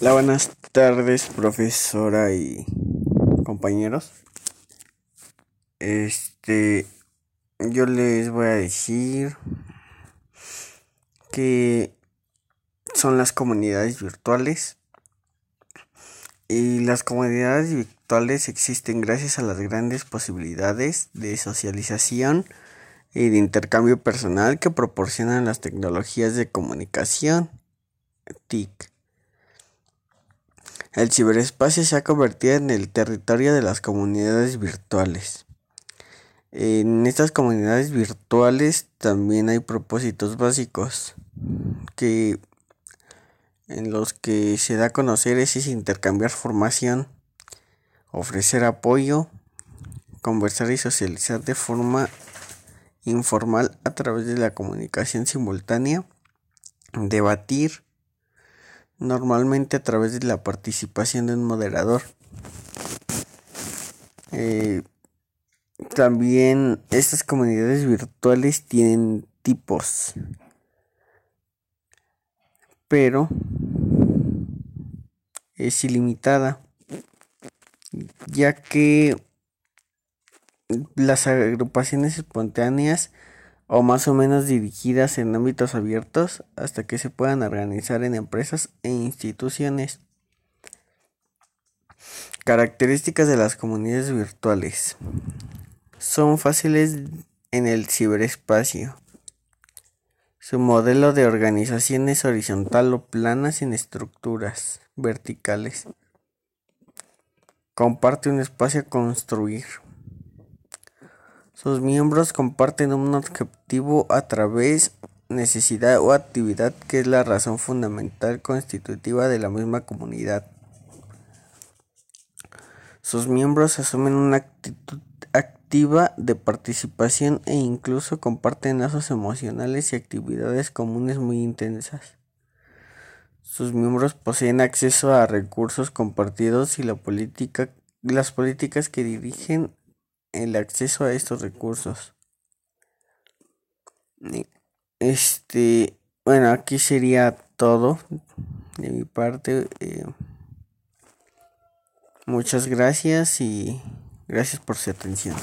Hola, buenas tardes, profesora y compañeros. Este, yo les voy a decir que son las comunidades virtuales. Y las comunidades virtuales existen gracias a las grandes posibilidades de socialización y de intercambio personal que proporcionan las tecnologías de comunicación TIC. El ciberespacio se ha convertido en el territorio de las comunidades virtuales. En estas comunidades virtuales también hay propósitos básicos que en los que se da a conocer es intercambiar formación, ofrecer apoyo, conversar y socializar de forma informal a través de la comunicación simultánea, debatir, normalmente a través de la participación de un moderador. Eh, también estas comunidades virtuales tienen tipos, pero es ilimitada, ya que las agrupaciones espontáneas o más o menos dirigidas en ámbitos abiertos hasta que se puedan organizar en empresas e instituciones. Características de las comunidades virtuales. Son fáciles en el ciberespacio. Su modelo de organización es horizontal o plana sin estructuras verticales. Comparte un espacio a construir. Sus miembros comparten un objetivo a través necesidad o actividad que es la razón fundamental constitutiva de la misma comunidad. Sus miembros asumen una actitud activa de participación e incluso comparten lazos emocionales y actividades comunes muy intensas. Sus miembros poseen acceso a recursos compartidos y la política, las políticas que dirigen el acceso a estos recursos. Este, bueno, aquí sería todo de mi parte. Eh, Muchas gracias y gracias por su atención.